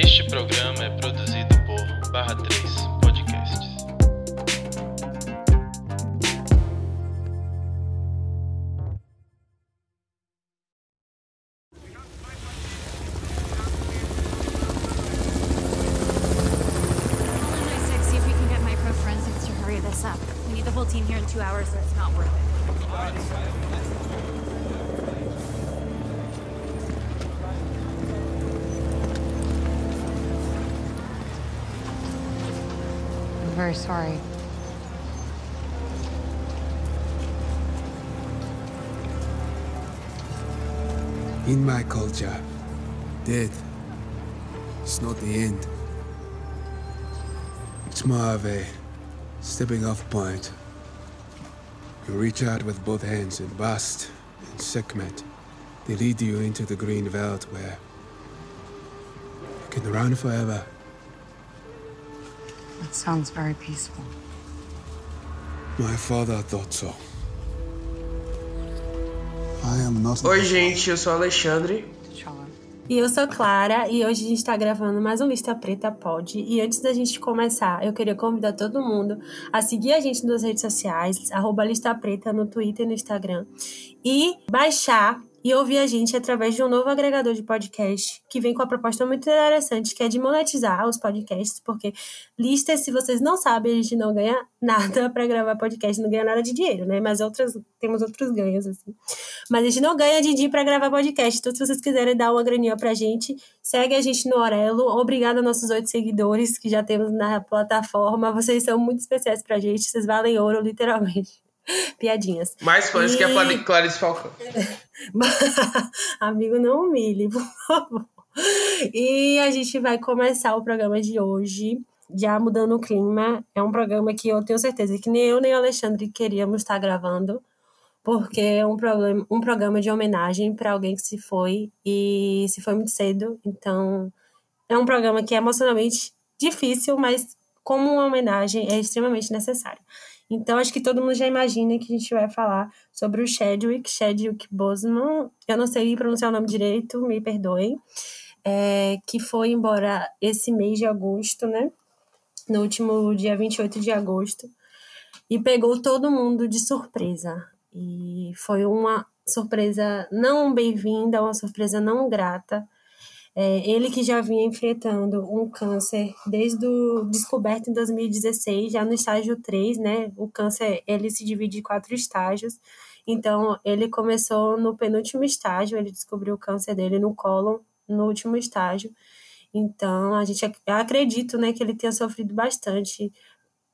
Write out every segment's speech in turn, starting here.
Este programa é produzido por Barra 3 my culture, death is not the end. It's more of a stepping off point. You reach out with both hands and Bast and Sekhmet. They lead you into the green veldt where you can run forever. That sounds very peaceful. My father thought so. Oi, gente, eu sou o Alexandre. E eu sou Clara e hoje a gente tá gravando mais um Lista Preta Pod. E antes da gente começar, eu queria convidar todo mundo a seguir a gente nas redes sociais, arroba Lista Preta no Twitter e no Instagram. E baixar e ouvir a gente através de um novo agregador de podcast que vem com a proposta muito interessante, que é de monetizar os podcasts, porque listas, se vocês não sabem, a gente não ganha nada para gravar podcast, não ganha nada de dinheiro, né? Mas outras, temos outros ganhos, assim. Mas a gente não ganha din-din para gravar podcast. Então, se vocês quiserem dar uma graninha pra gente, segue a gente no Orelo. Obrigada nossos oito seguidores que já temos na plataforma. Vocês são muito especiais pra gente. Vocês valem ouro, literalmente. Piadinhas. Mais fãs que a E- Clari- Clarice Falcão. Amigo, não humilhe, por favor. E a gente vai começar o programa de hoje, já mudando o clima. É um programa que eu tenho certeza que nem eu nem o Alexandre queríamos estar gravando, porque é um, um programa de homenagem para alguém que se foi e se foi muito cedo. Então, é um programa que é emocionalmente difícil, mas como uma homenagem é extremamente necessário. Então, acho que todo mundo já imagina que a gente vai falar sobre o Chadwick, Chadwick Boseman. Eu não sei pronunciar o nome direito, me perdoem. É, que foi embora esse mês de agosto, né? No último dia 28 de agosto. E pegou todo mundo de surpresa. E foi uma surpresa não bem-vinda, uma surpresa não grata. É, ele que já vinha enfrentando um câncer desde o descoberto em 2016, já no estágio 3, né? O câncer, ele se divide em quatro estágios. Então, ele começou no penúltimo estágio, ele descobriu o câncer dele no cólon, no último estágio. Então, a gente acredito, né, que ele tenha sofrido bastante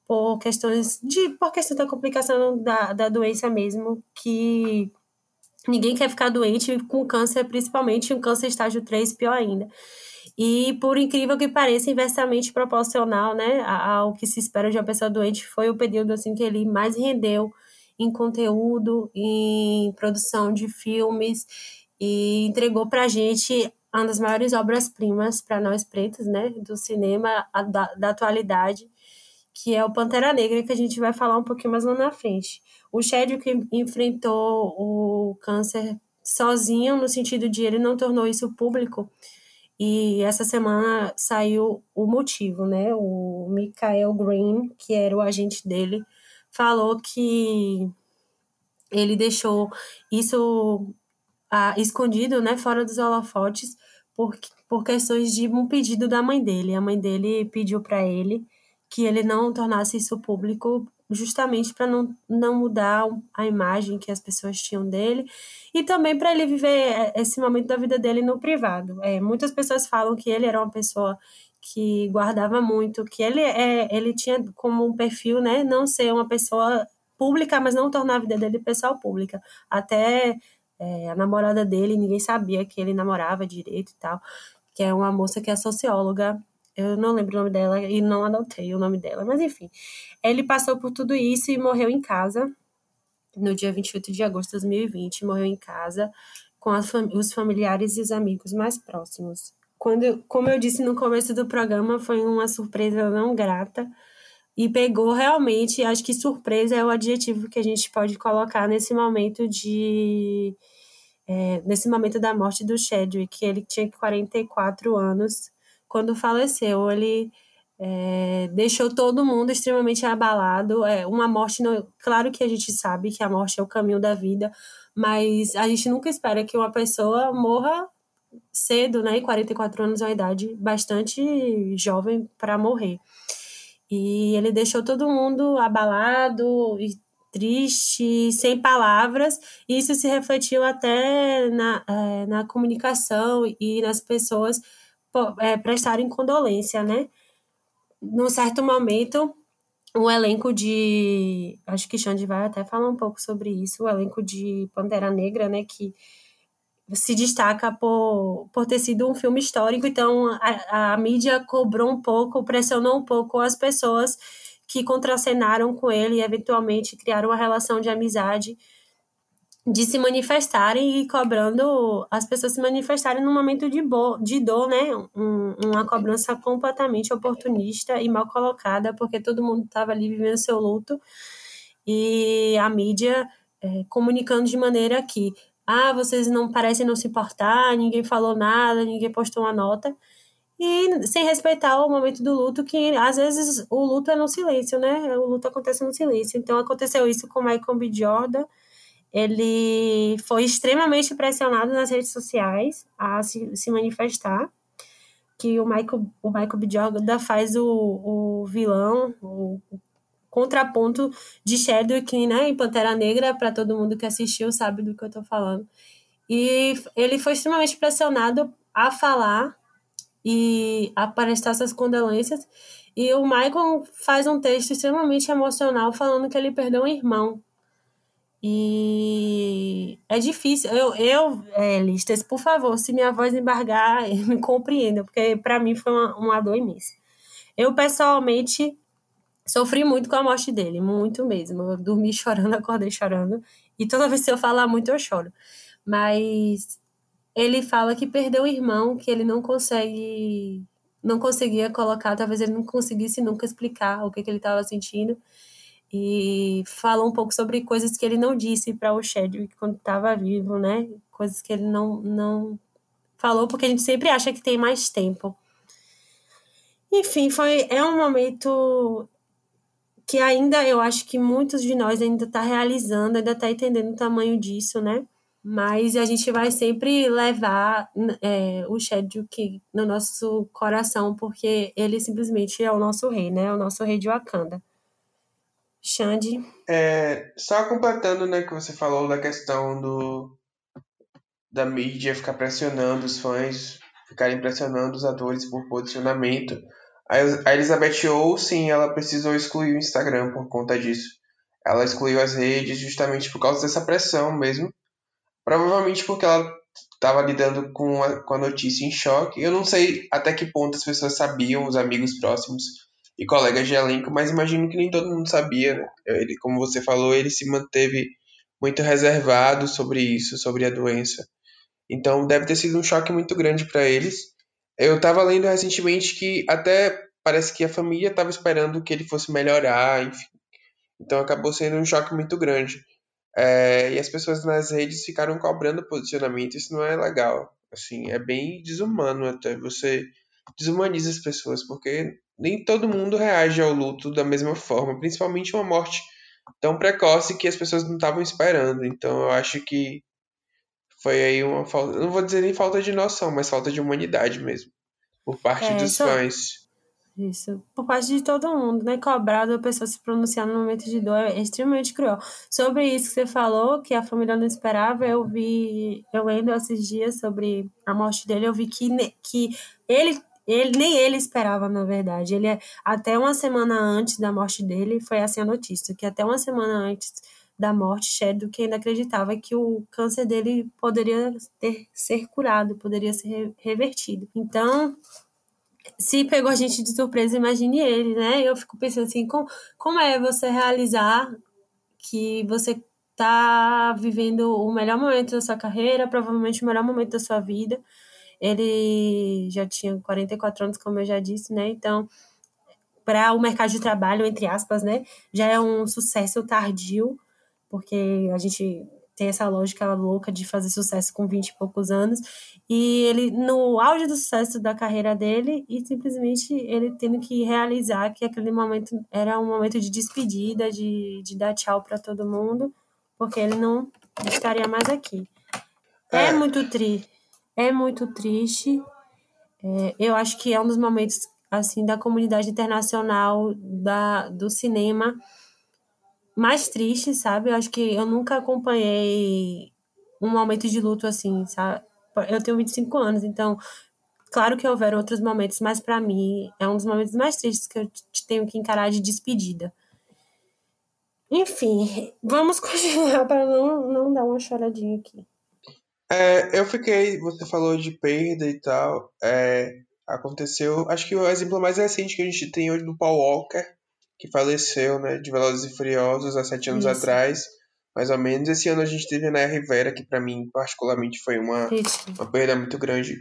por questões de por questão da complicação da, da doença mesmo, que ninguém quer ficar doente com câncer, principalmente um câncer estágio 3, pior ainda. E por incrível que pareça, inversamente proporcional, né, a- ao que se espera de uma pessoa doente, foi o período assim que ele mais rendeu em conteúdo, em produção de filmes e entregou pra gente uma das maiores obras-primas para nós pretos, né, do cinema a- da, da atualidade, que é o Pantera Negra, que a gente vai falar um pouquinho mais lá na frente. O Chadwick enfrentou o câncer sozinho, no sentido de ele não tornou isso público. E essa semana saiu o motivo, né? O Michael Green, que era o agente dele, falou que ele deixou isso ah, escondido, né, fora dos holofotes, por, por questões de um pedido da mãe dele. A mãe dele pediu para ele que ele não tornasse isso público, justamente para não, não mudar a imagem que as pessoas tinham dele e também para ele viver esse momento da vida dele no privado. É, muitas pessoas falam que ele era uma pessoa que guardava muito, que ele, é, ele tinha como um perfil, né, não ser uma pessoa pública, mas não tornar a vida dele pessoal pública. Até é, a namorada dele, ninguém sabia que ele namorava direito e tal, que é uma moça que é socióloga. Eu não lembro o nome dela e não anotei o nome dela, mas enfim. Ele passou por tudo isso e morreu em casa no dia 28 de agosto de 2020. Morreu em casa com fam os familiares e os amigos mais próximos. Quando, como eu disse no começo do programa, foi uma surpresa não grata e pegou realmente, acho que surpresa é o adjetivo que a gente pode colocar nesse momento de é, nesse momento da morte do Chadwick, ele tinha 44 anos quando faleceu. Ele é, deixou todo mundo extremamente abalado. É, uma morte, não, claro que a gente sabe que a morte é o caminho da vida, mas a gente nunca espera que uma pessoa morra cedo, né? E 44 anos é uma idade bastante jovem para morrer. E ele deixou todo mundo abalado e triste, sem palavras, e isso se refletiu até na, é, na comunicação e nas pessoas é, prestarem condolência, né? Num certo momento, o elenco de. Acho que Xande vai até falar um pouco sobre isso, o elenco de Pantera Negra, né? Que se destaca por, por ter sido um filme histórico, então a, a mídia cobrou um pouco, pressionou um pouco as pessoas que contracenaram com ele e eventualmente criaram uma relação de amizade de se manifestarem e cobrando as pessoas se manifestarem num momento de, bo de dor, né? Um, uma cobrança completamente oportunista e mal colocada, porque todo mundo estava ali vivendo seu luto e a mídia é, comunicando de maneira que ah, vocês não parecem não se importar, ninguém falou nada, ninguém postou uma nota e sem respeitar o momento do luto, que às vezes o luto é no silêncio, né? O luto acontece no silêncio. Então aconteceu isso com Michael B. Jordan. Ele foi extremamente pressionado nas redes sociais a se, se manifestar. Que o Michael, o Michael B. Jordan faz o, o vilão, o, o contraponto de Chadwick, né? Em Pantera Negra, para todo mundo que assistiu sabe do que eu tô falando. E ele foi extremamente pressionado a falar e a prestar essas condolências. E o Michael faz um texto extremamente emocional falando que ele perdeu um irmão. E é difícil. Eu, eu é, Listas, por favor, se minha voz embargar, me compreenda, porque para mim foi uma, uma dor imensa. Eu, pessoalmente, sofri muito com a morte dele, muito mesmo. Eu dormi chorando, acordei chorando. E toda vez que eu falar muito, eu choro. Mas ele fala que perdeu o irmão, que ele não consegue, não conseguia colocar, talvez ele não conseguisse nunca explicar o que, que ele estava sentindo. E fala um pouco sobre coisas que ele não disse para o Chadwick quando estava vivo, né? Coisas que ele não, não falou, porque a gente sempre acha que tem mais tempo. Enfim, foi, é um momento que ainda eu acho que muitos de nós ainda tá realizando, ainda tá entendendo o tamanho disso, né? mas a gente vai sempre levar é, o Shaduk no nosso coração, porque ele simplesmente é o nosso rei, né? O nosso rei de Wakanda. Xande? É, só completando, né, que você falou da questão do da mídia ficar pressionando os fãs, ficarem pressionando os atores por posicionamento. A Elizabeth Olsen, ela precisou excluir o Instagram por conta disso. Ela excluiu as redes justamente por causa dessa pressão mesmo Provavelmente porque ela estava lidando com a, com a notícia em choque. Eu não sei até que ponto as pessoas sabiam, os amigos próximos e colegas de elenco, mas imagino que nem todo mundo sabia. Né? Ele, como você falou, ele se manteve muito reservado sobre isso, sobre a doença. Então deve ter sido um choque muito grande para eles. Eu estava lendo recentemente que até parece que a família estava esperando que ele fosse melhorar, enfim. Então acabou sendo um choque muito grande. É, e as pessoas nas redes ficaram cobrando posicionamento, isso não é legal. Assim, é bem desumano até. Você desumaniza as pessoas, porque nem todo mundo reage ao luto da mesma forma, principalmente uma morte tão precoce que as pessoas não estavam esperando. Então eu acho que foi aí uma falta, não vou dizer nem falta de noção, mas falta de humanidade mesmo, por parte é, dos fãs. Isso. Por parte de todo mundo, né? Cobrar da pessoa se pronunciar no momento de dor é extremamente cruel. Sobre isso que você falou, que a família não esperava, eu vi, eu lendo esses dias sobre a morte dele, eu vi que, que ele, ele nem ele esperava, na verdade. Ele é, até uma semana antes da morte dele, foi assim a notícia, que até uma semana antes da morte, Shadwick ainda acreditava que o câncer dele poderia ter, ser curado, poderia ser revertido. Então, se pegou a gente de surpresa, imagine ele, né? Eu fico pensando assim, como, como é você realizar que você tá vivendo o melhor momento da sua carreira, provavelmente o melhor momento da sua vida. Ele já tinha 44 anos, como eu já disse, né? Então, para o mercado de trabalho, entre aspas, né, já é um sucesso tardio, porque a gente tem essa lógica louca de fazer sucesso com 20 e poucos anos. E ele, no auge do sucesso da carreira dele, e simplesmente ele tendo que realizar que aquele momento era um momento de despedida, de, de dar tchau para todo mundo, porque ele não estaria mais aqui. É, É. muito triste. É muito triste. É, eu acho que é um dos momentos assim da comunidade internacional da, do cinema mais triste, sabe? Eu acho que eu nunca acompanhei um momento de luto assim, sabe? Eu tenho 25 anos, então claro que houveram outros momentos, mas para mim é um dos momentos mais tristes que eu tenho que encarar de despedida. Enfim, vamos continuar para não, não dar uma choradinha aqui. É, eu fiquei, você falou de perda e tal. É, aconteceu, acho que o exemplo mais recente que a gente tem hoje do Paul Walker, que faleceu, né, de Velozes e Furiosos há sete anos Isso. atrás, mais ou menos. Esse ano a gente teve a Naya Rivera, que pra mim, particularmente, foi uma, uma perda muito grande.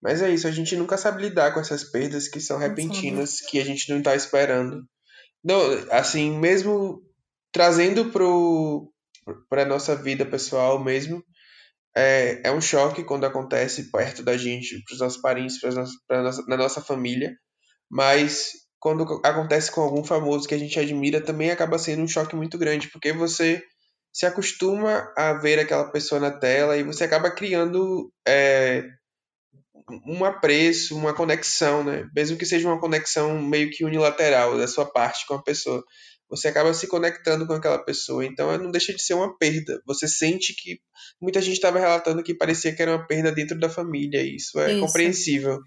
Mas é isso, a gente nunca sabe lidar com essas perdas que são repentinas, que a gente não tá esperando. Não, assim, mesmo trazendo pro, pra nossa vida pessoal mesmo, é, é um choque quando acontece perto da gente, pros nossos parentes, pras nossas, pra nossa, na nossa família. Mas quando acontece com algum famoso que a gente admira, também acaba sendo um choque muito grande, porque você se acostuma a ver aquela pessoa na tela e você acaba criando é, um apreço, uma conexão, né? Mesmo que seja uma conexão meio que unilateral da sua parte com a pessoa. Você acaba se conectando com aquela pessoa, então não deixa de ser uma perda. Você sente que muita gente estava relatando que parecia que era uma perda dentro da família, e isso é Isso. compreensível.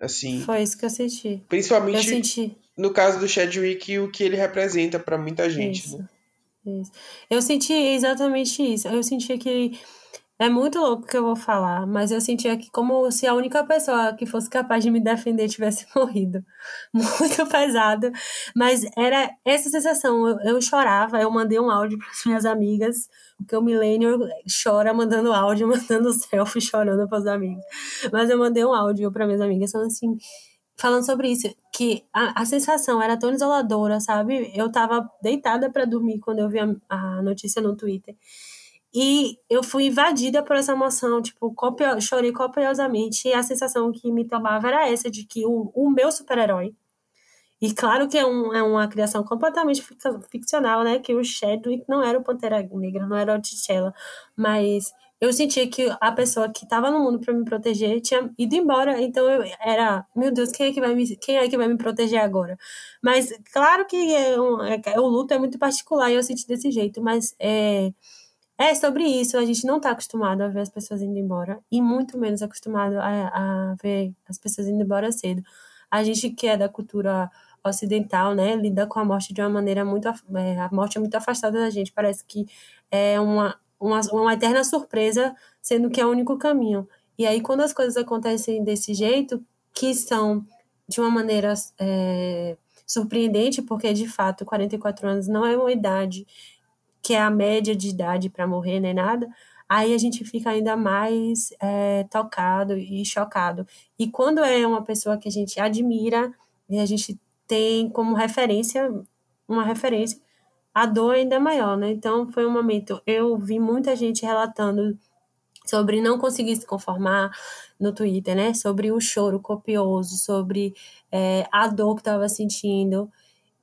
Assim, Foi isso que eu senti. Eu principalmente senti. no caso do Chadwick, o que ele representa para muita gente, Isso. né? Isso. Eu senti exatamente isso. Eu sentia que é muito louco o que eu vou falar, mas eu sentia que como se a única pessoa que fosse capaz de me defender tivesse morrido. Muito pesado. Mas era essa sensação. Eu, eu chorava, eu mandei um áudio para as minhas amigas, porque o Millennial chora mandando áudio, mandando selfie, chorando para os amigos. Mas eu mandei um áudio para minhas amigas falando assim, falando sobre isso, que a, a sensação era tão isoladora, sabe? Eu tava deitada para dormir quando eu vi a, a notícia no Twitter. E eu fui invadida por essa emoção, tipo, copio, chorei copiosamente. E a sensação que me tomava era essa, de que o, o meu super-herói, e claro que é, um, é uma criação completamente fic- ficcional, né? Que o Chadwick não era o Pantera Negra, não era o T'Challa. Mas eu sentia que a pessoa que estava no mundo para me proteger tinha ido embora. Então eu era, meu Deus, quem é que vai me, quem é que vai me proteger agora? Mas claro que é um, é, o luto é muito particular e eu senti desse jeito. Mas é, é sobre isso. A gente não está acostumado a ver as pessoas indo embora e muito menos acostumado a, a ver as pessoas indo embora cedo. A gente que é da cultura ocidental, né, lida com a morte de uma maneira muito é, a morte é muito afastada da gente. Parece que é uma, uma uma eterna surpresa, sendo que é o único caminho. E aí quando as coisas acontecem desse jeito, que são de uma maneira é, surpreendente, porque de fato 44 anos não é uma idade que é a média de idade para morrer, nem nada, aí a gente fica ainda mais é, tocado e chocado. E quando é uma pessoa que a gente admira e a gente tem como referência, uma referência, a dor ainda é maior, né? Então foi um momento, eu vi muita gente relatando sobre não conseguir se conformar no Twitter, né? Sobre o choro copioso, sobre é, a dor que estava sentindo.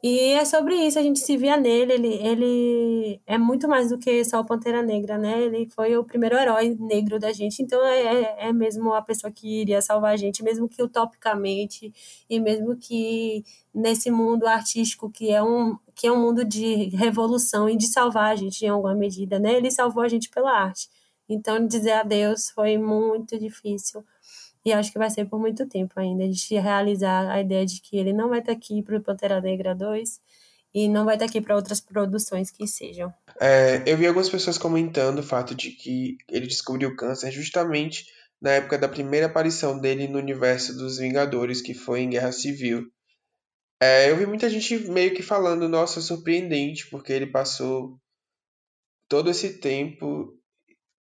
E é sobre isso, a gente se via nele, ele, ele é muito mais do que só o Pantera Negra, né? Ele foi o primeiro herói negro da gente, então é, é, é mesmo a pessoa que iria salvar a gente, mesmo que utopicamente, e mesmo que nesse mundo artístico que é um, que é um mundo de revolução e de salvar a gente em alguma medida, né? Ele salvou a gente pela arte. Então, dizer adeus foi muito difícil. E acho que vai ser por muito tempo ainda. Gente realizar a ideia de que ele não vai estar aqui para o Pantera Negra 2 e não vai estar aqui para outras produções que sejam. É, eu vi algumas pessoas comentando o fato de que ele descobriu o câncer justamente na época da primeira aparição dele no universo dos Vingadores, que foi em Guerra Civil. É, eu vi muita gente meio que falando, nossa, surpreendente, porque ele passou todo esse tempo,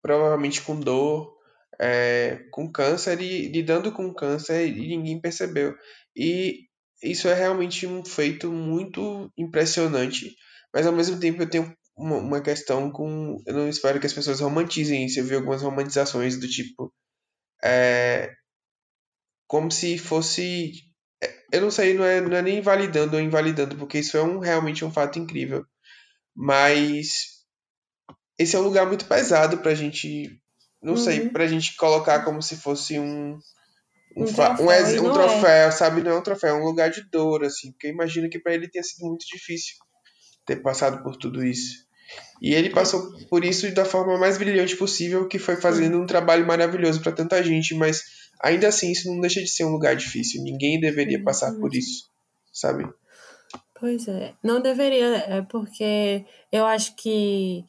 provavelmente com dor, é, com câncer e lidando com câncer e ninguém percebeu. E isso é realmente um feito muito impressionante, mas ao mesmo tempo eu tenho uma, uma questão com. Eu não espero que as pessoas romantizem isso. Eu vi algumas romantizações do tipo. É, como se fosse. é, Eu não sei, não é, não é nem invalidando ou invalidando, porque isso é um, realmente um fato incrível. Mas esse é um lugar muito pesado pra gente. Não sei, Uhum. pra gente colocar como se fosse um. Um, Um um, troféu, ex- e um não é. troféu, sabe? Não é um troféu, é um lugar de dor, assim. Porque imagino que pra ele tenha sido muito difícil ter passado por tudo isso. E ele passou por isso da forma mais brilhante possível, que foi fazendo um trabalho maravilhoso pra tanta gente, mas ainda assim isso não deixa de ser um lugar difícil. Ninguém deveria passar por isso, sabe? Pois é, não deveria, é porque eu acho que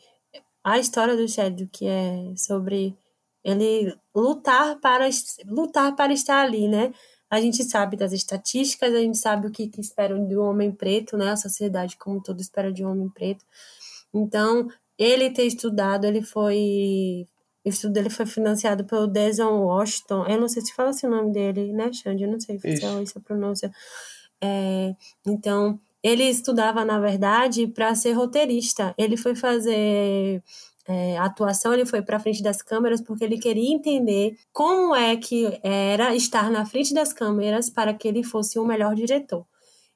a história do Chadwick é sobre ele lutar para lutar para estar ali, né? A gente sabe das estatísticas, a gente sabe o que, que esperam de um homem preto, né? A sociedade como um todo espera de um homem preto. Então, ele ter estudado, ele foi o estudo dele foi financiado pelo Denzel Washington. Eu não sei se fala assim o nome dele, né, Xande? Eu não sei se é isso a pronúncia. É, então, ele estudava, na verdade, para ser roteirista. Ele foi fazer é, atuação, ele foi para frente das câmeras porque ele queria entender como é que era estar na frente das câmeras para que ele fosse o melhor diretor.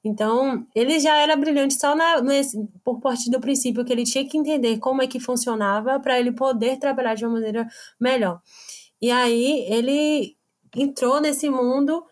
Então, ele já era brilhante só na, nesse, por partir do princípio que ele tinha que entender como é que funcionava para ele poder trabalhar de uma maneira melhor. E aí, ele entrou nesse mundo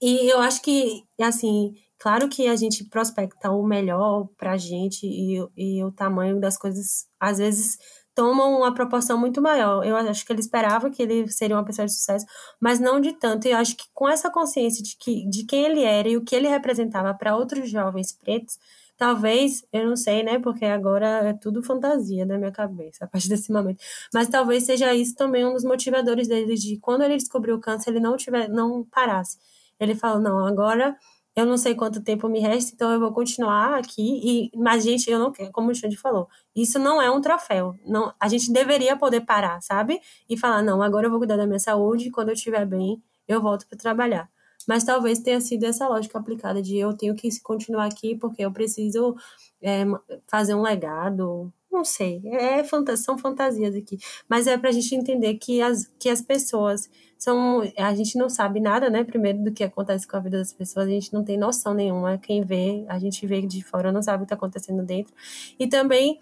e eu acho que, assim, claro que a gente prospecta o melhor pra gente e, e o tamanho das coisas, às vezes, tomam uma proporção muito maior. Eu acho que ele esperava que ele seria uma pessoa de sucesso, mas não de tanto. E eu acho que com essa consciência de, que, de quem ele era e o que ele representava para outros jovens pretos, talvez, eu não sei, né? Porque agora é tudo fantasia da minha cabeça, a partir desse momento. Mas talvez seja isso também um dos motivadores dele, de quando ele descobriu o câncer, ele não, tiver, não parasse. Ele falou, não, agora eu não sei quanto tempo me resta, então eu vou continuar aqui. E, mas, gente, eu não quero, como o Xande falou, isso não é um troféu. Não, a gente deveria poder parar, sabe? E falar, não, agora eu vou cuidar da minha saúde, e quando eu estiver bem, eu volto para trabalhar. Mas talvez tenha sido essa lógica aplicada de eu tenho que continuar aqui porque eu preciso é, fazer um legado. Não sei, é, fanta são fantasias aqui. Mas é pra gente entender que as, que as pessoas são. A gente não sabe nada, né? Primeiro, do que acontece com a vida das pessoas, a gente não tem noção nenhuma. Quem vê, a gente vê de fora, não sabe o que está acontecendo dentro. E também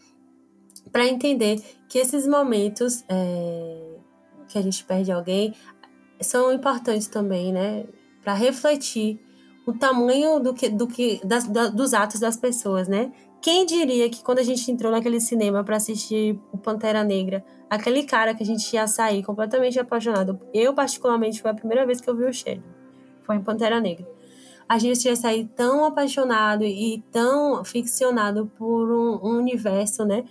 para entender que esses momentos é, que a gente perde alguém são importantes também, né? Para refletir o tamanho do que, do que das, da, dos atos das pessoas, né? Quem diria que quando a gente entrou naquele cinema para assistir o Pantera Negra, aquele cara que a gente ia sair completamente apaixonado, eu particularmente foi a primeira vez que eu vi o Shed, foi em Pantera Negra. A gente ia sair tão apaixonado e tão ficcionado por um, um universo, né?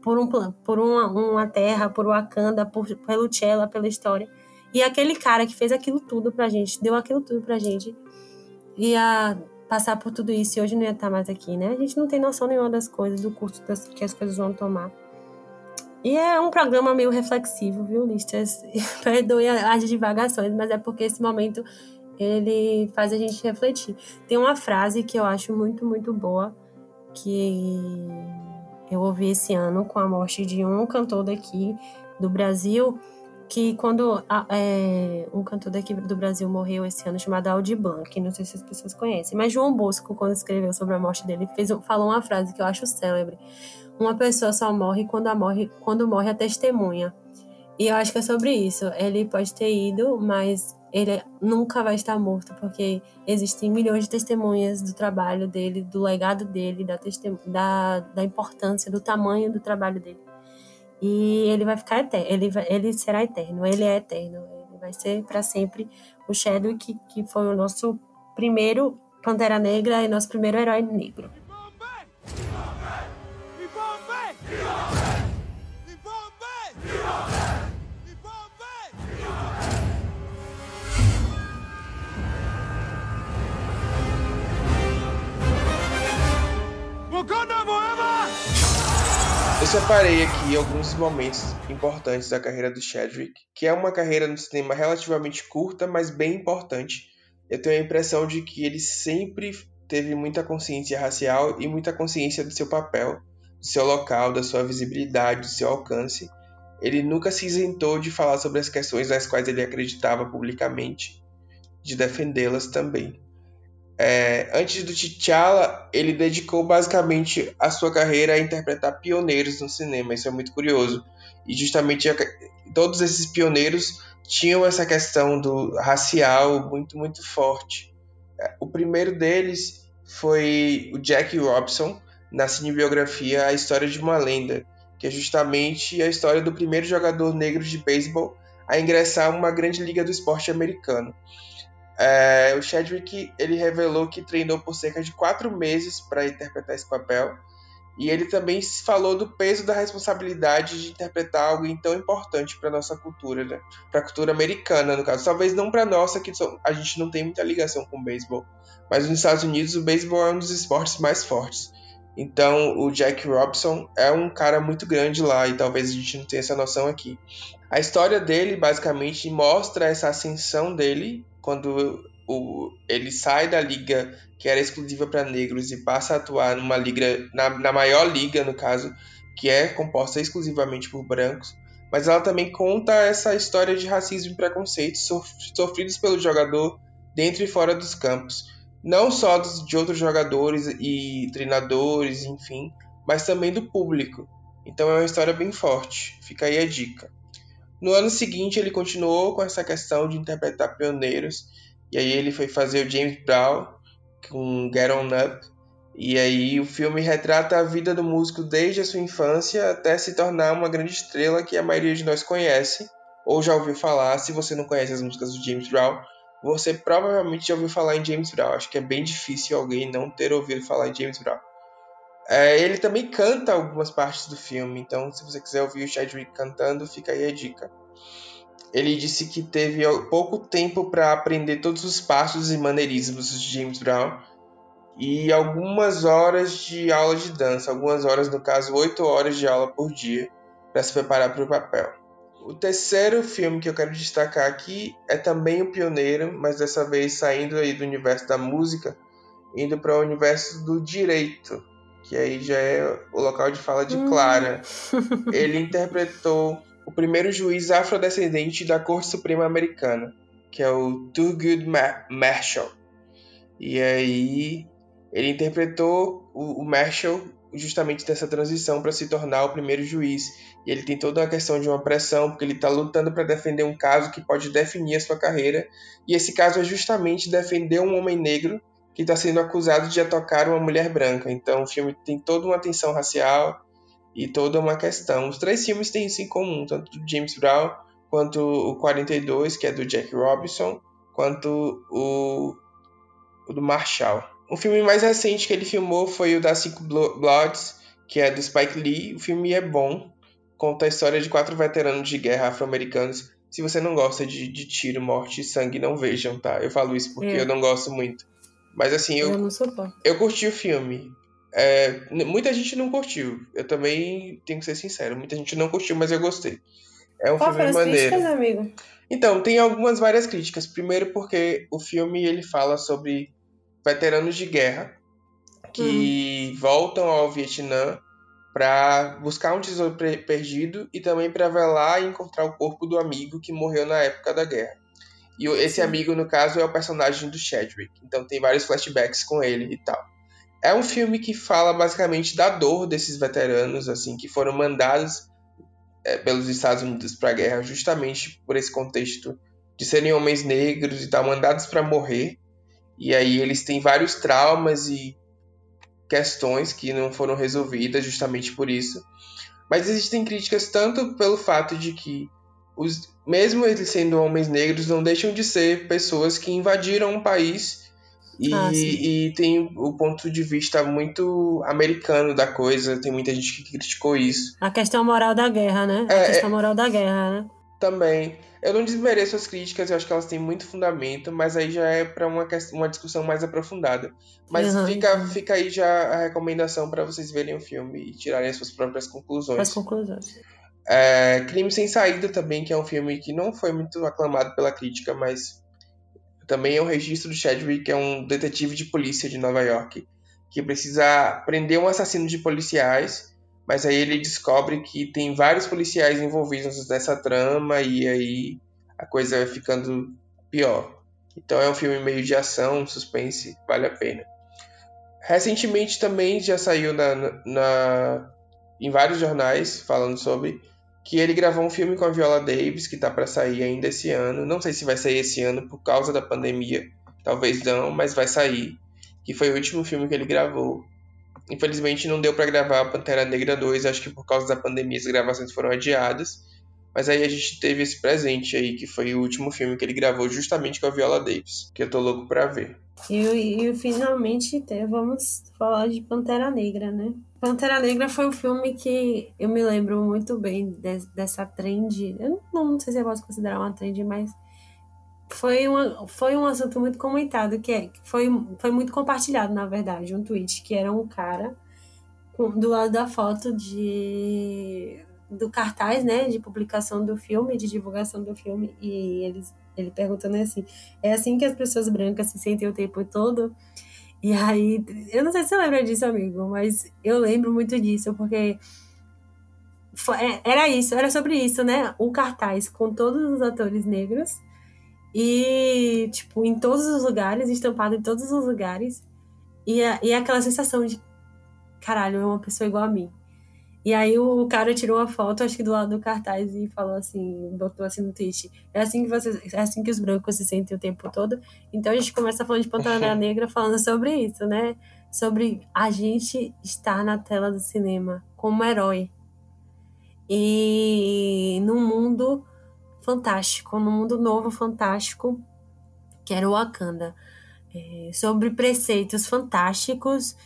Por, um, por uma, uma terra, por Wakanda, por, pelo T'Challa, pela história. E aquele cara que fez aquilo tudo pra gente, deu aquilo tudo pra gente, ia passar por tudo isso e hoje não ia estar mais aqui, né? A gente não tem noção nenhuma das coisas, do curso das, que as coisas vão tomar. E é um programa meio reflexivo, viu, Listas? Perdoe as divagações, mas é porque esse momento ele faz a gente refletir. Tem uma frase que eu acho muito, muito boa, que eu ouvi esse ano com a morte de um cantor daqui do Brasil, que quando é, um cantor daqui do Brasil morreu esse ano chamado Aldi Blanc, não sei se as pessoas conhecem, mas João Bosco, quando escreveu sobre a morte dele, fez, falou uma frase que eu acho célebre. Uma pessoa só morre quando, a morre quando morre a testemunha. E eu acho que é sobre isso. Ele pode ter ido, mas ele nunca vai estar morto, porque existem milhões de testemunhas do trabalho dele, do legado dele, da, da, da importância, do tamanho do trabalho dele. E ele vai ficar eterno, ele, vai, ele será eterno, ele é eterno, ele vai ser para sempre o Chadwick, que, que foi o nosso primeiro Pantera Negra e nosso primeiro herói negro. Separei aqui alguns momentos importantes da carreira do Chadwick, que é uma carreira no cinema relativamente curta, mas bem importante. Eu tenho a impressão de que ele sempre teve muita consciência racial e muita consciência do seu papel, do seu local, da sua visibilidade, do seu alcance, ele nunca se isentou de falar sobre as questões nas quais ele acreditava publicamente, de defendê-las também. É, antes do T'Challa, ele dedicou basicamente a sua carreira a interpretar pioneiros no cinema. Isso é muito curioso. E justamente todos esses pioneiros tinham essa questão do racial muito, muito forte. É, o primeiro deles foi o Jack Robson, na cinebiografia A História de uma Lenda, que é justamente a história do primeiro jogador negro de beisebol a ingressar uma grande liga do esporte americano. É, o Chadwick ele revelou que treinou por cerca de quatro meses para interpretar esse papel e ele também falou do peso da responsabilidade de interpretar algo tão importante para nossa cultura, né? para a cultura americana, no caso. Talvez não para nossa, que a gente não tem muita ligação com o beisebol, mas nos Estados Unidos o beisebol é um dos esportes mais fortes. Então, o Jack Robson é um cara muito grande lá e talvez a gente não tenha essa noção aqui. A história dele basicamente mostra essa ascensão dele quando o, ele sai da liga que era exclusiva para negros e passa a atuar numa liga na, na maior liga no caso que é composta exclusivamente por brancos. Mas ela também conta essa história de racismo e preconceito sofridos pelo jogador dentro e fora dos campos não só dos, de outros jogadores e treinadores, enfim, mas também do público. Então é uma história bem forte. Fica aí a dica. No ano seguinte, ele continuou com essa questão de interpretar pioneiros, e aí ele foi fazer o James Brown com Get On Up, e aí o filme retrata a vida do músico desde a sua infância até se tornar uma grande estrela que a maioria de nós conhece, ou já ouviu falar, se você não conhece as músicas do James Brown, você provavelmente já ouviu falar em James Brown. Acho que é bem difícil alguém não ter ouvido falar em James Brown. É, ele também canta algumas partes do filme, então se você quiser ouvir o Chadwick cantando, fica aí a dica. Ele disse que teve pouco tempo para aprender todos os passos e maneirismos de James Brown e algumas horas de aula de dança, algumas horas, no caso, oito horas de aula por dia, para se preparar para o papel. O terceiro filme que eu quero destacar aqui é também o pioneiro, mas dessa vez saindo aí do universo da música, indo para o universo do direito, que aí já é o local de fala de Clara. Hum. Ele interpretou o primeiro juiz afrodescendente da Corte Suprema Americana, que é o Thurgood Marshall. E aí ele interpretou o, Marshall justamente dessa transição para se tornar o primeiro juiz. E ele tem toda a questão de uma pressão, porque ele está lutando para defender um caso que pode definir a sua carreira. E esse caso é justamente defender um homem negro que está sendo acusado de atocar uma mulher branca. Então o filme tem toda uma tensão racial e toda uma questão. Os três filmes têm isso em comum, tanto do James Brown quanto o 42, que é do Jack Robinson, quanto o, o do Marshall. O filme mais recente que ele filmou foi o da Cinco Bloods, que é do Spike Lee. O filme é bom, conta a história de quatro veteranos de guerra afro-americanos. Se você não gosta de, de, tiro, morte e sangue, não vejam, tá? Eu falo isso porque é. eu não gosto muito. Mas assim, eu, eu, não eu curti o filme. É, muita gente não curtiu. Eu também tenho que ser sincero. Muita gente não curtiu, mas eu gostei. É um Qual filme maneiro. Críticas, amigo? Então, tem algumas várias críticas. Primeiro porque o filme ele fala sobre veteranos de guerra que uhum. voltam ao Vietnã para buscar um tesouro perdido e também para velar e encontrar o corpo do amigo que morreu na época da guerra. E esse amigo, no caso, é o personagem do Chadwick. Então tem vários flashbacks com ele e tal. É um filme que fala basicamente da dor desses veteranos, assim, que foram mandados é, pelos Estados Unidos para a guerra, justamente por esse contexto de serem homens negros e tal, mandados para morrer e aí eles têm vários traumas e questões que não foram resolvidas justamente por isso. Mas existem críticas tanto pelo fato de que os, mesmo eles sendo homens negros, não deixam de ser pessoas que invadiram um país e, ah, e tem o ponto de vista muito americano da coisa. Tem muita gente que criticou isso. A questão moral da guerra, né? A é, questão é moral da guerra, né? Também. Eu não desmereço as críticas, eu acho que elas têm muito fundamento, mas aí já é para uma, uma discussão mais aprofundada. Mas uhum. fica, fica aí já a recomendação para vocês verem o filme e tirarem as suas próprias conclusões. As conclusões. É, Crime Sem Saída também, que é um filme que não foi muito aclamado pela crítica, mas também é um registro do Chadwick, que é um detetive de polícia de Nova York, que precisa prender um assassino de policiais mas aí ele descobre que tem vários policiais envolvidos nessa trama e aí a coisa vai ficando pior. Então é um filme meio de ação, suspense, vale a pena. Recentemente também já saiu na, na em vários jornais falando sobre que ele gravou um filme com a Viola Davis que tá para sair ainda esse ano. Não sei se vai sair esse ano por causa da pandemia, talvez não, mas vai sair. Que foi o último filme que ele gravou. Infelizmente não deu para gravar Pantera Negra 2, acho que por causa da pandemia as gravações foram adiadas. Mas aí a gente teve esse presente aí, que foi o último filme que ele gravou justamente com a Viola Davis, que eu tô louco pra ver. E, e finalmente vamos falar de Pantera Negra, né? Pantera Negra foi um filme que eu me lembro muito bem de, dessa trend. Eu não, não sei se eu posso considerar uma trend, mas foi, uma, foi um assunto muito comentado, que é, foi, foi muito compartilhado, na verdade, um tweet, que era um cara com, do lado da foto de do cartaz, né, de publicação do filme, de divulgação do filme, e eles, ele perguntando assim, é assim que as pessoas brancas se sentem o tempo todo? E aí, eu não sei se você lembra disso, amigo, mas eu lembro muito disso, porque é, era isso, era sobre isso, né? O cartaz com todos os atores negros e, tipo, em todos os lugares, estampado em todos os lugares. E, e aquela sensação de, caralho, é uma pessoa igual a mim. E aí o cara tirou uma foto, acho que do lado do cartaz, e falou assim, botou assim no tweet, é assim que você, é assim que os brancos se sentem o tempo todo. Então a gente começa falando de Pantera Negra falando sobre isso, né? Sobre a gente estar na tela do cinema como herói. E num mundo fantástico, num mundo novo fantástico, que era o Wakanda. É, sobre preceitos fantásticos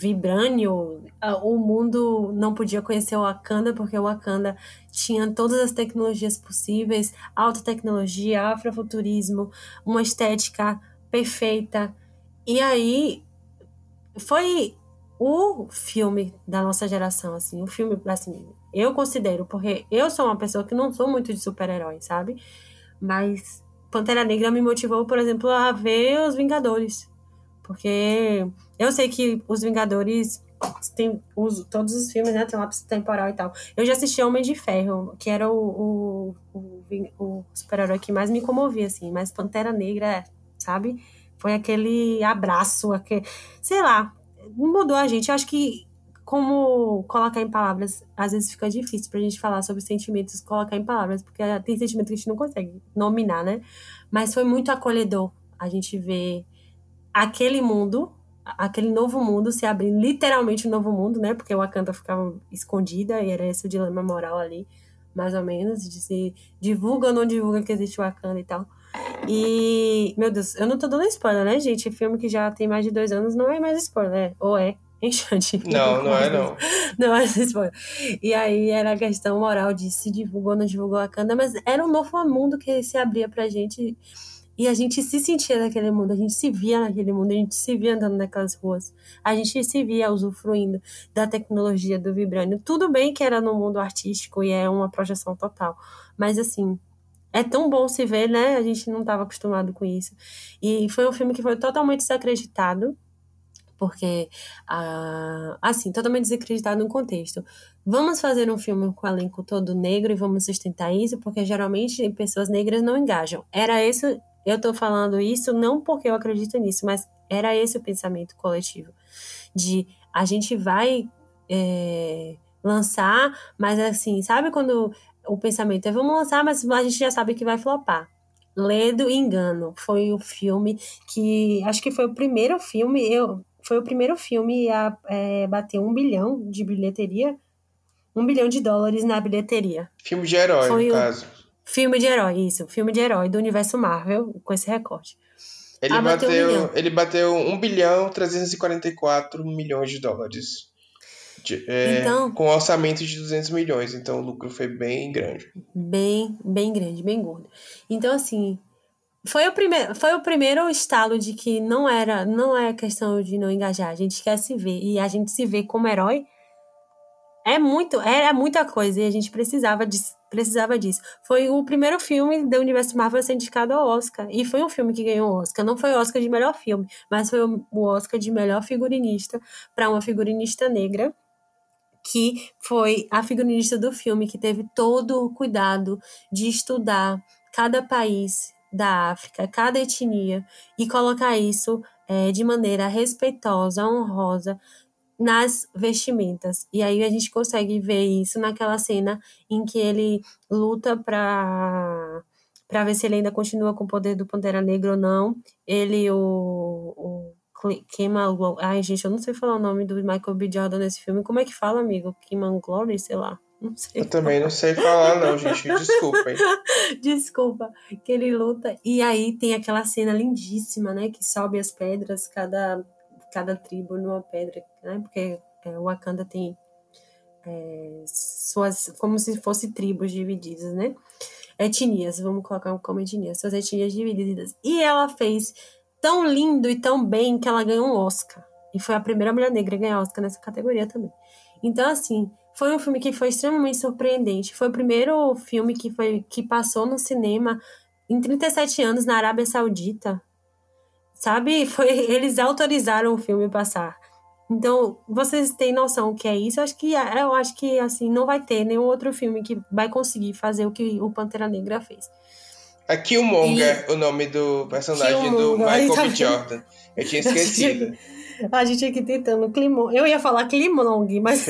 Vibranium, o mundo não podia conhecer o Wakanda porque o Wakanda tinha todas as tecnologias possíveis, alta tecnologia, afrofuturismo, uma estética perfeita. E aí foi o filme da nossa geração, assim, o filme assim, eu considero, porque eu sou uma pessoa que não sou muito de super-herói, sabe? Mas Pantera Negra me motivou, por exemplo, a ver os Vingadores. Porque eu sei que os Vingadores tem os, todos os filmes, né? Tem lápis temporal e tal. Eu já assisti Homem de Ferro, que era o, o, o, o super-herói que mais me comovia, assim. Mas Pantera Negra, sabe? Foi aquele abraço, aquele, sei lá, mudou a gente. Eu acho que como colocar em palavras, às vezes fica difícil pra gente falar sobre sentimentos, colocar em palavras, porque tem sentimentos que a gente não consegue nominar, né? Mas foi muito acolhedor a gente ver aquele mundo, aquele novo mundo se abrindo, literalmente um novo mundo, né? Porque o Wakanda ficava escondida e era esse o dilema moral ali, mais ou menos, de se divulga ou não divulga que existe o Wakanda e tal. E, meu Deus, eu não tô dando spoiler, né, gente? Filme que já tem mais de dois anos não é mais spoiler, ou é? Enxante. Não, não é não. Não é spoiler. E aí era a questão moral de se divulgou ou não divulgou a Wakanda, mas era um novo mundo que se abria pra gente e a gente se sentia naquele mundo, a gente se via naquele mundo, a gente se via andando naquelas ruas, a gente se via usufruindo da tecnologia do vibrânio. Tudo bem que era no mundo artístico e é uma projeção total, mas assim, é tão bom se ver, né? A gente não estava acostumado com isso. E foi um filme que foi totalmente desacreditado, porque, ah, assim, totalmente desacreditado no contexto. Vamos fazer um filme com o elenco todo negro e vamos sustentar isso, porque geralmente pessoas negras não engajam. Era esse eu estou falando isso não porque eu acredito nisso, mas era esse o pensamento coletivo. De a gente vai é, lançar, mas assim, sabe quando o pensamento é vamos lançar, mas a gente já sabe que vai flopar. Ledo Engano foi o filme que acho que foi o primeiro filme, eu foi o primeiro filme a é, bater um bilhão de bilheteria, um bilhão de dólares na bilheteria. Filme de herói, foi no o, caso. Filme de herói, isso. Filme de herói do universo Marvel, com esse recorte. Ele, ah, bateu, bateu um ele bateu 1 bilhão 344 milhões de dólares. De, é, então, com orçamento de 200 milhões. Então o lucro foi bem grande. Bem, bem grande, bem gordo. Então, assim, foi o primeiro, foi o primeiro estalo de que não era, não é questão de não engajar, a gente quer se ver e a gente se vê como herói é muito, era muita coisa e a gente precisava disso, precisava disso. Foi o primeiro filme do universo Marvel a ser indicado ao Oscar. E foi um filme que ganhou o Oscar. Não foi o Oscar de melhor filme, mas foi o Oscar de melhor figurinista para uma figurinista negra que foi a figurinista do filme, que teve todo o cuidado de estudar cada país da África, cada etnia, e colocar isso é, de maneira respeitosa, honrosa, nas vestimentas. E aí a gente consegue ver isso naquela cena em que ele luta para para ver se ele ainda continua com o poder do Pantera Negra ou não. Ele o, o Kiman, ai gente, eu não sei falar o nome do Michael B. Jordan nesse filme. Como é que fala, amigo? Kiman Glory, sei lá. Não sei. Eu também não sei falar, não, gente. Desculpem. Desculpa. Que ele luta. E aí tem aquela cena lindíssima, né? Que sobe as pedras, cada cada tribo numa pedra, né? Porque é, Wakanda tem é, suas, como se fossem tribos divididas, né? Etnias, vamos colocar como etnias, suas etnias divididas. E ela fez tão lindo e tão bem que ela ganhou um Oscar. E foi a primeira mulher negra a ganhar Oscar nessa categoria também. Então, assim, foi um filme que foi extremamente surpreendente. Foi o primeiro filme que, foi, que passou no cinema em 37 anos na Arábia Saudita sabe? Foi, eles autorizaram o filme passar. Então, vocês têm noção o que é isso? Eu acho que eu acho que assim não vai ter nenhum outro filme que vai conseguir fazer o que o Pantera Negra fez. A Killmonger, e... o nome do personagem do Michael tá. Jordan. Eu tinha esquecido. A gente aqui tentando Climon. Eu ia falar Climong, mas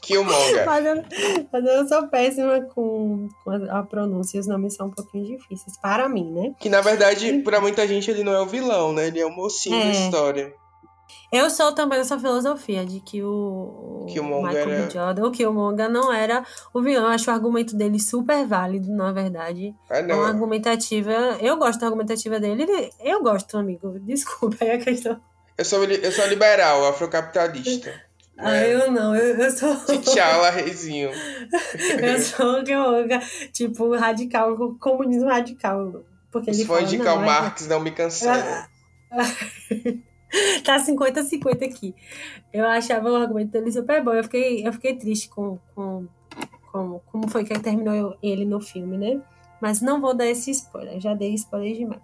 Killmonger. Mas eu, mas eu sou péssima com, com a, pronúncia, os nomes são um pouquinho difíceis para mim, né? Que na verdade, para muita gente, ele não é o vilão, né? Ele é o mocinho é. da história. Eu sou também dessa filosofia de que o, Killmonger Michael B. Jordan, o Killmonger não era o vilão. Eu acho o argumento dele super válido, na verdade. Ah, não. É uma argumentativa. Eu gosto da argumentativa dele. Eu gosto, amigo. Desculpa aí a questão. Eu sou, eu sou liberal, afrocapitalista. Ah, é. eu não, eu, eu sou. Tchala, reizinho. eu sou tipo, radical, comunismo radical. Porque Os fãs de Karl Marx não me cancelam. tá 50-50 aqui. Eu achava o argumento dele super bom. Eu fiquei, eu fiquei triste com, com, com como foi que terminou ele no filme, né? Mas não vou dar esse spoiler, já dei spoiler demais.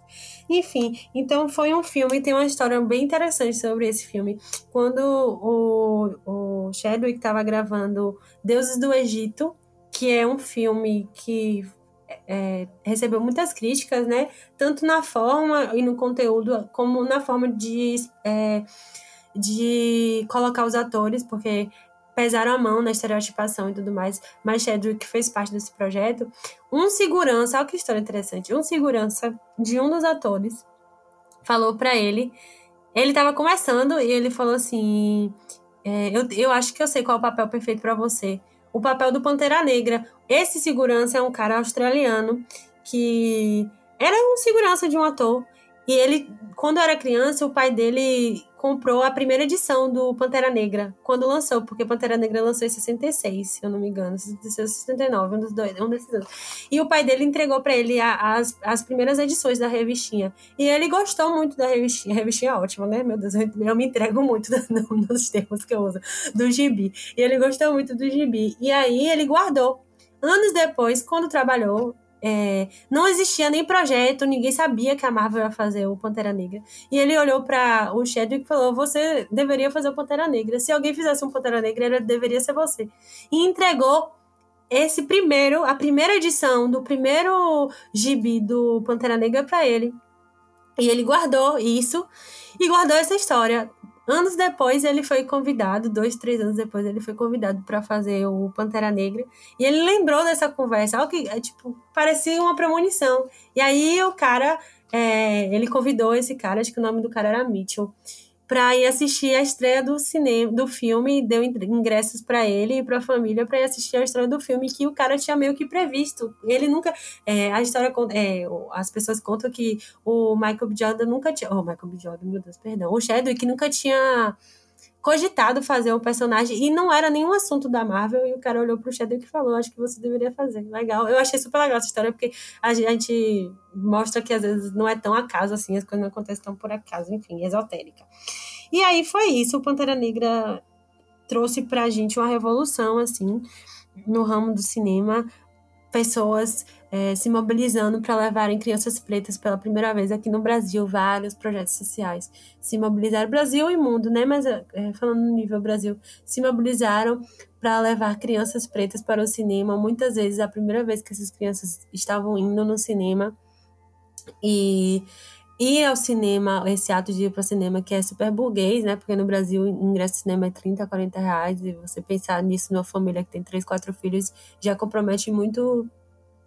Enfim, então foi um filme, tem uma história bem interessante sobre esse filme. Quando o, o Chadwick estava gravando Deuses do Egito, que é um filme que é, recebeu muitas críticas, né? Tanto na forma e no conteúdo, como na forma de, é, de colocar os atores, porque pesaram a mão na estereotipação e tudo mais, mas Chadwick fez parte desse projeto. Um segurança, olha que história interessante, um segurança de um dos atores falou para ele, ele estava começando e ele falou assim, é, eu, eu acho que eu sei qual é o papel perfeito para você, o papel do Pantera Negra. Esse segurança é um cara australiano que era um segurança de um ator e ele, quando era criança, o pai dele comprou a primeira edição do Pantera Negra, quando lançou, porque Pantera Negra lançou em 66, se eu não me engano, 66 69, um dos dois, um desses. E o pai dele entregou para ele as, as primeiras edições da revistinha. E ele gostou muito da revistinha. A revistinha é ótima, né? Meu Deus, eu, eu me entrego muito nos termos que eu uso, do gibi. E ele gostou muito do gibi. E aí ele guardou. Anos depois, quando trabalhou é, não existia nem projeto, ninguém sabia que a Marvel ia fazer o Pantera Negra. E ele olhou para o Chadwick e falou: Você deveria fazer o Pantera Negra. Se alguém fizesse um Pantera Negra, deveria ser você. E entregou esse primeiro, a primeira edição do primeiro gibi do Pantera Negra para ele. E ele guardou isso e guardou essa história. Anos depois, ele foi convidado, dois, três anos depois, ele foi convidado para fazer o Pantera Negra. E ele lembrou dessa conversa, algo que, é, tipo, parecia uma premonição. E aí o cara, é, ele convidou esse cara, acho que o nome do cara era Mitchell para ir assistir a estreia do cinema, do filme, deu ingressos para ele e para a família para ir assistir a estreia do filme que o cara tinha meio que previsto. Ele nunca, é, a história é, as pessoas contam que o Michael B. Jordan nunca tinha, oh, Michael B. Jordan, meu Deus, perdão, o Chadwick nunca tinha cogitado fazer o personagem e não era nenhum assunto da Marvel e o cara olhou pro Shadow e falou, acho que você deveria fazer. Legal. Eu achei super legal essa história porque a gente mostra que às vezes não é tão acaso assim, as coisas não acontecem tão por acaso, enfim, esotérica. E aí foi isso, o Pantera Negra trouxe pra gente uma revolução assim no ramo do cinema pessoas é, se mobilizando para levarem crianças pretas pela primeira vez aqui no Brasil, vários projetos sociais se mobilizaram, Brasil e mundo, né? Mas é, falando no nível Brasil, se mobilizaram para levar crianças pretas para o cinema. Muitas vezes, a primeira vez que essas crianças estavam indo no cinema e ir ao cinema, esse ato de ir para o cinema que é super burguês, né? Porque no Brasil o ingresso de cinema é 30, 40 reais e você pensar nisso numa família que tem três, quatro filhos já compromete muito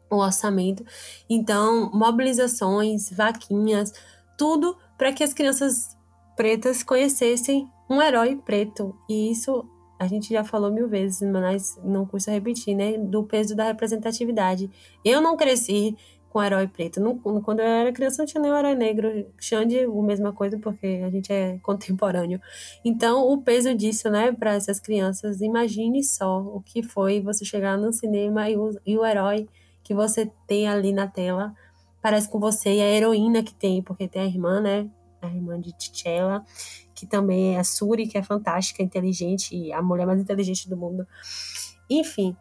o orçamento. Então, mobilizações, vaquinhas, tudo para que as crianças pretas conhecessem um herói preto. E isso a gente já falou mil vezes, mas não custa repetir, né? Do peso da representatividade. Eu não cresci com herói preto. Quando eu era criança, não tinha nenhum herói negro. Xande, a mesma coisa, porque a gente é contemporâneo. Então, o peso disso, né, para essas crianças, imagine só o que foi você chegar no cinema e o, e o herói que você tem ali na tela parece com você e a heroína que tem, porque tem a irmã, né? A irmã de T'Challa, que também é a Suri, que é fantástica, inteligente, e a mulher mais inteligente do mundo. Enfim,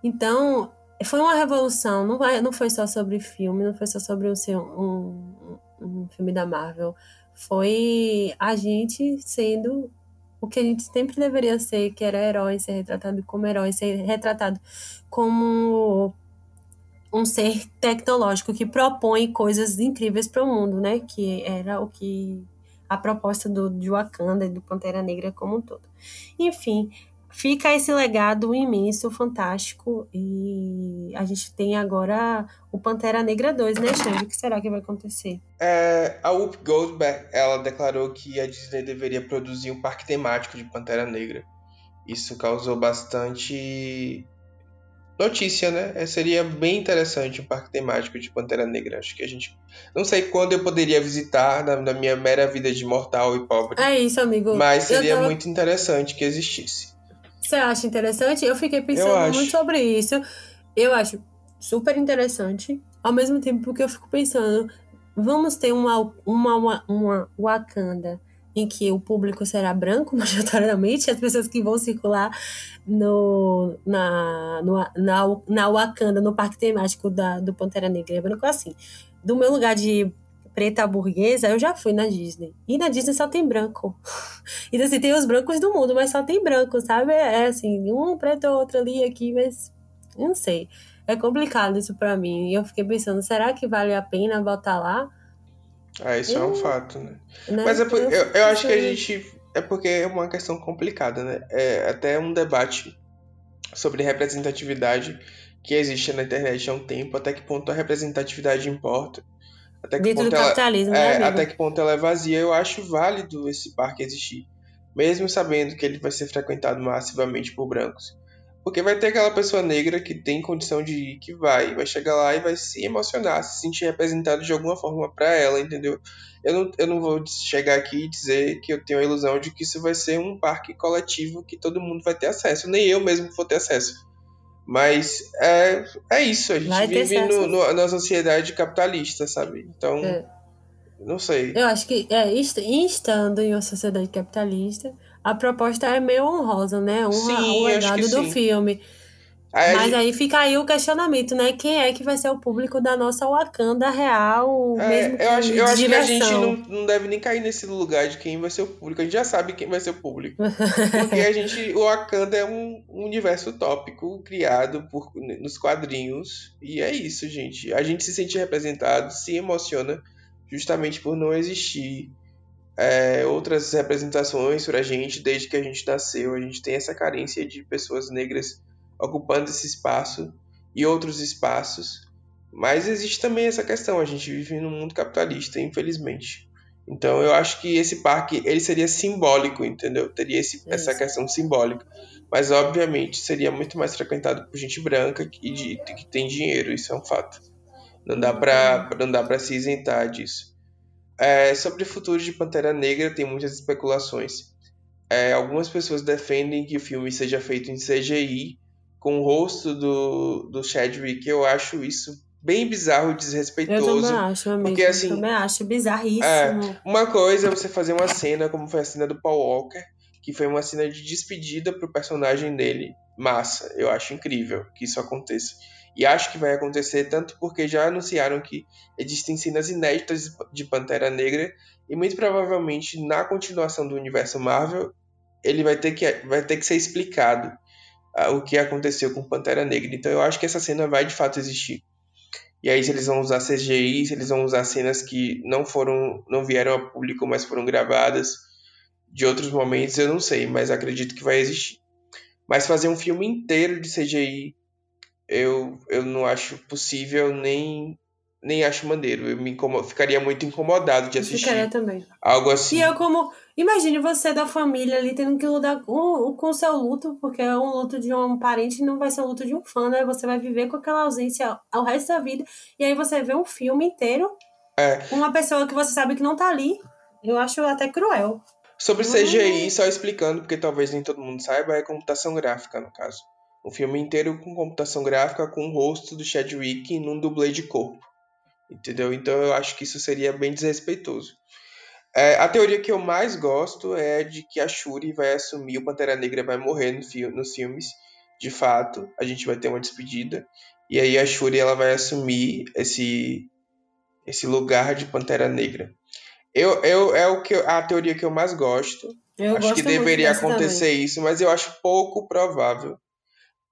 então foi uma revolução. Não, vai, não foi só sobre filme, não foi só sobre um, um, um filme da Marvel. Foi a gente sendo o que a gente sempre deveria ser, que era herói, ser retratado como herói, ser retratado como um ser tecnológico que propõe coisas incríveis para o mundo, né? Que era o que a proposta do de Wakanda e do Pantera Negra como um todo. Enfim, fica esse legado imenso, fantástico e a gente tem agora o Pantera Negra 2, né, Xande? O que será que vai acontecer? É, a Whoop Goldberg, ela declarou que a Disney deveria produzir um parque temático de Pantera Negra. Isso causou bastante notícia, né? É, seria bem interessante um parque temático de Pantera Negra. Acho que a gente. Não sei quando eu poderia visitar na, na minha mera vida de mortal e pobre. É isso, amigo. Mas seria tava... muito interessante que existisse. Você acha interessante? Eu fiquei pensando eu muito sobre isso. Eu acho super interessante. Ao mesmo tempo que eu fico pensando, vamos ter uma, uma, uma, uma Wakanda em que o público será branco, majoritariamente, as pessoas que vão circular no, na, no, na, na Wakanda, no parque temático da, do Pantera Negra, é branco assim. Do meu lugar de preta burguesa, eu já fui na Disney. E na Disney só tem branco. Então, assim, tem os brancos do mundo, mas só tem branco, sabe? É assim, um preto, outro ali, aqui, mas não sei. É complicado isso para mim. E eu fiquei pensando, será que vale a pena voltar lá? Ah, isso é um fato, né? Mas é por, eu, eu acho que a gente. É porque é uma questão complicada, né? É até um debate sobre representatividade que existe na internet há um tempo, até que ponto a representatividade importa. Até que Dentro ponto do ela, capitalismo, é, né, Até que ponto ela é vazia. Eu acho válido esse parque existir. Mesmo sabendo que ele vai ser frequentado massivamente por brancos. Porque vai ter aquela pessoa negra que tem condição de ir, que vai, vai chegar lá e vai se emocionar, se sentir representado de alguma forma para ela, entendeu? Eu não, eu não vou chegar aqui e dizer que eu tenho a ilusão de que isso vai ser um parque coletivo que todo mundo vai ter acesso, nem eu mesmo vou ter acesso. Mas é, é isso, a gente vive no, no, na sociedade capitalista, sabe? Então, é. não sei. Eu acho que, é, estando em uma sociedade capitalista, a proposta é meio honrosa, né? Honra sim, o legado do sim. filme. Aí, Mas aí fica aí o questionamento, né? Quem é que vai ser o público da nossa Wakanda real? É, mesmo eu acho, eu acho que a gente não, não deve nem cair nesse lugar de quem vai ser o público. A gente já sabe quem vai ser o público. Porque a gente. O Wakanda é um, um universo utópico criado por, nos quadrinhos. E é isso, gente. A gente se sente representado, se emociona justamente por não existir é, outras representações para a gente desde que a gente nasceu. A gente tem essa carência de pessoas negras ocupando esse espaço e outros espaços. Mas existe também essa questão, a gente vive num mundo capitalista, infelizmente. Então eu acho que esse parque ele seria simbólico, entendeu? Teria esse, essa questão simbólica. Mas obviamente seria muito mais frequentado por gente branca e de, que tem dinheiro, isso é um fato. Não dá para não dá para se isentar disso. É, sobre o futuro de Pantera Negra, tem muitas especulações. É, algumas pessoas defendem que o filme seja feito em CGI, com o rosto do, do Chadwick. Eu acho isso bem bizarro e desrespeitoso. Eu também acho, amigo. Porque, assim, eu também acho bizarríssimo. É, uma coisa é você fazer uma cena, como foi a cena do Paul Walker, que foi uma cena de despedida pro personagem dele. Massa, eu acho incrível que isso aconteça. E acho que vai acontecer tanto porque já anunciaram que existem cenas inéditas de Pantera Negra e muito provavelmente na continuação do universo Marvel ele vai ter que, vai ter que ser explicado uh, o que aconteceu com Pantera Negra. Então eu acho que essa cena vai de fato existir. E aí se eles vão usar CGI, se eles vão usar cenas que não foram, não vieram a público, mas foram gravadas de outros momentos, eu não sei, mas acredito que vai existir. Mas fazer um filme inteiro de CGI, eu, eu não acho possível nem nem acho maneiro. Eu me incomodo, ficaria muito incomodado de assistir. Ficaria também. Algo assim. E eu como... Imagine você da família ali tendo que lidar com, com o seu luto, porque é um luto de um parente não vai ser o luto de um fã, né? Você vai viver com aquela ausência ao resto da vida. E aí você vê um filme inteiro É. com uma pessoa que você sabe que não tá ali. Eu acho até cruel. Sobre CGI, só explicando, porque talvez nem todo mundo saiba, é computação gráfica, no caso. Um filme inteiro com computação gráfica com o rosto do Chadwick num dublê de corpo. Entendeu? Então eu acho que isso seria bem desrespeitoso. É, a teoria que eu mais gosto é de que a Shuri vai assumir, o Pantera Negra vai morrer no fi nos filmes, de fato. A gente vai ter uma despedida. E aí a Shuri ela vai assumir esse, esse lugar de Pantera Negra. Eu, eu, é o que eu- a teoria que eu mais gosto. Eu acho gosto que deveria acontecer também. isso, mas eu acho pouco provável.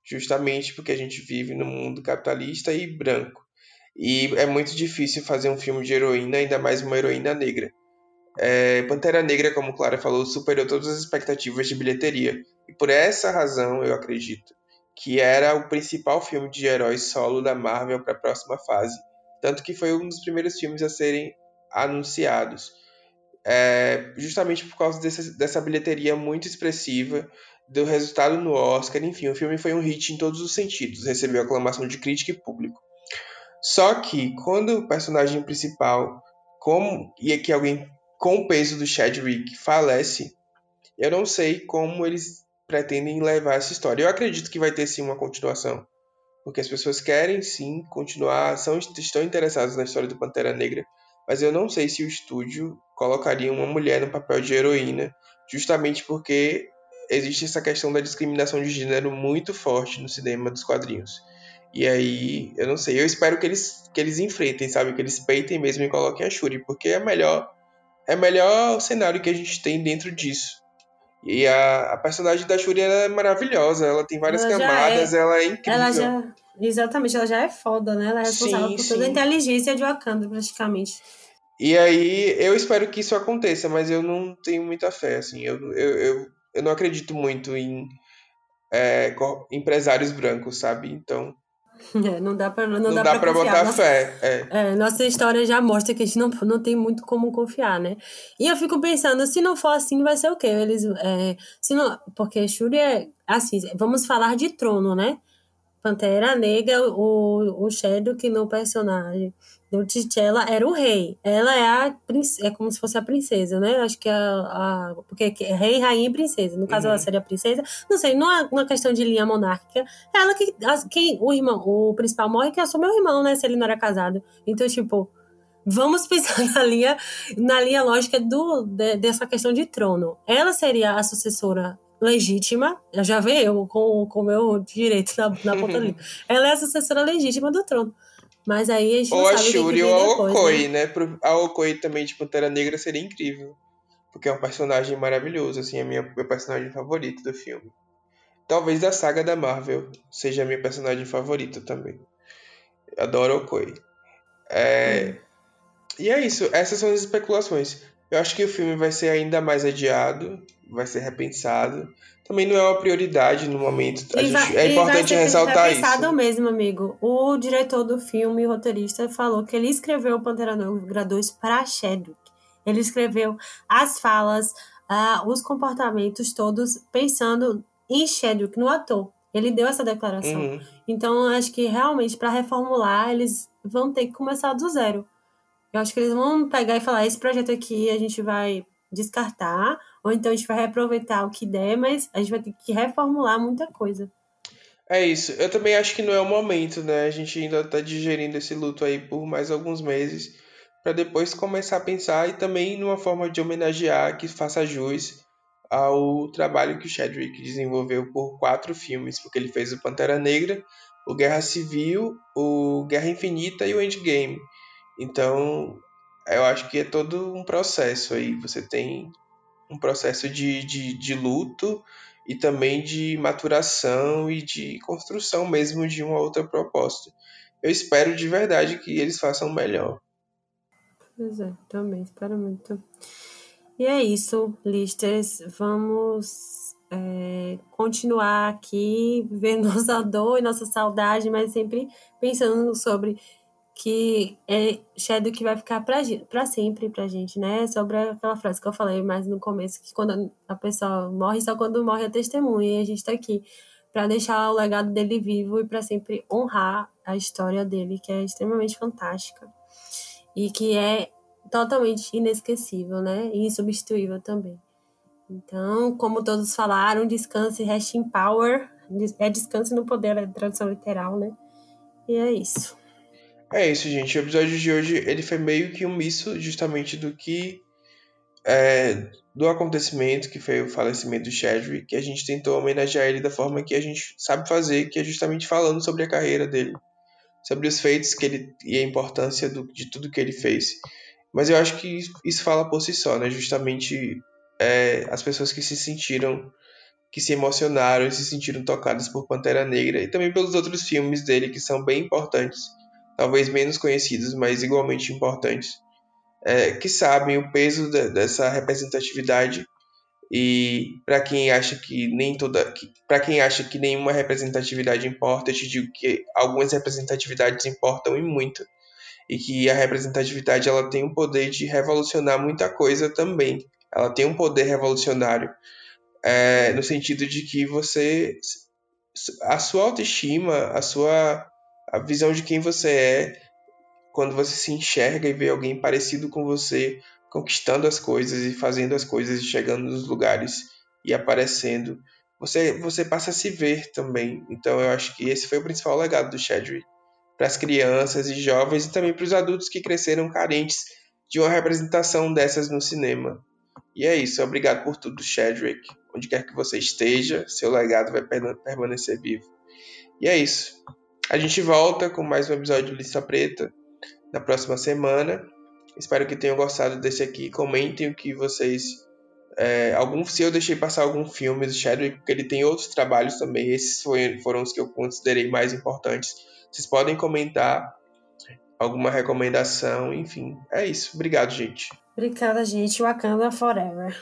Justamente porque a gente vive num mundo capitalista e branco. E é muito difícil fazer um filme de heroína, ainda mais uma heroína negra. É, Pantera Negra, como Clara falou, superou todas as expectativas de bilheteria. E por essa razão, eu acredito, que era o principal filme de heróis solo da Marvel para a próxima fase. Tanto que foi um dos primeiros filmes a serem anunciados. É, justamente por causa dessa bilheteria muito expressiva, do resultado no Oscar, enfim, o filme foi um hit em todos os sentidos, recebeu aclamação de crítica e público. Só que quando o personagem principal, como e que alguém com o peso do Chadwick falece, eu não sei como eles pretendem levar essa história. Eu acredito que vai ter sim uma continuação, porque as pessoas querem sim continuar, são, estão interessadas na história do Pantera Negra, mas eu não sei se o estúdio colocaria uma mulher no papel de heroína, justamente porque existe essa questão da discriminação de gênero muito forte no cinema dos quadrinhos. E aí, eu não sei, eu espero que eles, que eles enfrentem, sabe? Que eles peitem mesmo e coloquem a Shuri, porque é melhor é melhor cenário que a gente tem dentro disso. E a, a personagem da Shuri é maravilhosa, ela tem várias Ela camadas, ela é incrível. Ela já. Exatamente, ela já é foda, né? Ela é responsável Sim, por toda a inteligência de Wakanda, praticamente. E aí, eu espero que isso aconteça, mas eu não tenho muita fé, assim. Eu, eu, eu, eu não acredito muito em é, empresários brancos, sabe? Então, É, não dá pra, não não, dá dá, confiar. botar Nossa, fé. É. é, nossa história já mostra que a gente não, não tem muito como confiar, né? E eu fico pensando, se não for assim, vai ser o quê? Eles, é, se não, porque Shuri é, assim, vamos falar de trono, né? Pantera Negra, o, o Shadow, que no personagem do T'Challa era o rei. Ela é a é como se fosse a princesa, né? Acho que é a, a porque é rei, rainha e princesa. No caso, Uhum. ela seria princesa. Não sei, não é uma questão de linha monárquica. Ela que, as- quem, o irmão, o principal morre que assume o irmão, né? Se ele não era casado. Então, tipo, vamos pensar na linha, na linha lógica do, de- dessa questão de trono. Ela seria a sucessora legítima, já vê eu com o meu direito na, na ponta ali. Ela é a sucessora legítima do trono. Mas aí a gente não Ou a sabe Shuri vem ou a depois, Okoi, né? né? A Okoi também de Pantera Negra seria incrível. Porque é um personagem maravilhoso, assim, é minha, meu personagem favorito do filme. Talvez da saga da Marvel seja a minha personagem favorita também. Adoro a Okoi. É, E é isso, essas são as especulações. Eu acho que o filme vai ser ainda mais adiado, vai ser repensado. Também não é uma prioridade no momento. Gente- vai- é importante ser ressaltar repensado isso. mesmo, amigo. O diretor do filme, o roteirista, falou que ele escreveu o Pantera Negra 2 para Chadwick. Ele escreveu as falas, ah, os comportamentos todos pensando em Chadwick, no ator. Ele deu essa declaração. Uhum. Então, acho que realmente, para reformular, eles vão ter que começar do zero. Eu acho que eles vão pegar e falar: esse projeto aqui a gente vai descartar, ou então a gente vai reaproveitar o que der, mas a gente vai ter que reformular muita coisa. É isso. Eu também acho que não é o momento, né? A gente ainda tá digerindo esse luto aí por mais alguns meses, para depois começar a pensar e também numa forma de homenagear que faça jus ao trabalho que o Chadwick desenvolveu por quatro filmes, porque ele fez o Pantera Negra, o Guerra Civil, o Guerra Infinita e o Endgame. Então, eu acho que é todo um processo aí. Você tem um processo de, de, de luto e também de maturação e de construção mesmo de uma outra proposta. Eu espero de verdade que eles façam melhor. Pois é, também espero muito. E é isso, listers. Vamos é, continuar aqui vendo nossa dor e nossa saudade, mas sempre pensando sobre que é Shadow que vai ficar para sempre pra gente, né? Sobre aquela frase que eu falei mais no começo, que quando a pessoa morre, só quando morre a testemunha, e a gente tá aqui para deixar o legado dele vivo e para sempre honrar a história dele, que é extremamente fantástica e que é totalmente inesquecível, né? E insubstituível também. Então, como todos falaram, descanse, rest in power, é descanse no poder, é tradução literal, né? E é isso. É isso, gente. O episódio de hoje ele foi meio que um misto justamente do que é, do acontecimento que foi o falecimento do Chadwick, que a gente tentou homenagear ele da forma que a gente sabe fazer, que é justamente falando sobre a carreira dele, sobre os feitos que ele e a importância do, de tudo que ele fez. Mas eu acho que isso fala por si só, né? Justamente é, as pessoas que se sentiram, que se emocionaram e se sentiram tocadas por Pantera Negra e também pelos outros filmes dele que são bem importantes talvez menos conhecidos, mas igualmente importantes, é, que sabem o peso de, dessa representatividade e para quem acha que nem toda, para quem acha que nenhuma representatividade importa, eu te digo que algumas representatividades importam e muito e que a representatividade ela tem o poder de revolucionar muita coisa também. Ela tem um poder revolucionário é, no sentido de que você a sua autoestima, a sua a visão de quem você é quando você se enxerga e vê alguém parecido com você conquistando as coisas e fazendo as coisas e chegando nos lugares e aparecendo, você você passa a se ver também. Então eu acho que esse foi o principal legado do Chadwick para as crianças e jovens e também para os adultos que cresceram carentes de uma representação dessas no cinema. E é isso, obrigado por tudo, Chadwick. Onde quer que você esteja, seu legado vai permanecer vivo. E é isso. A gente volta com mais um episódio de Lista Preta na próxima semana. Espero que tenham gostado desse aqui. Comentem o que vocês. É, algum, se eu deixei passar algum filme do Chadwick, porque ele tem outros trabalhos também. Esses foi, foram os que eu considerei mais importantes. Vocês podem comentar alguma recomendação, enfim. É isso. Obrigado, gente. Obrigada, gente. Wakanda Forever.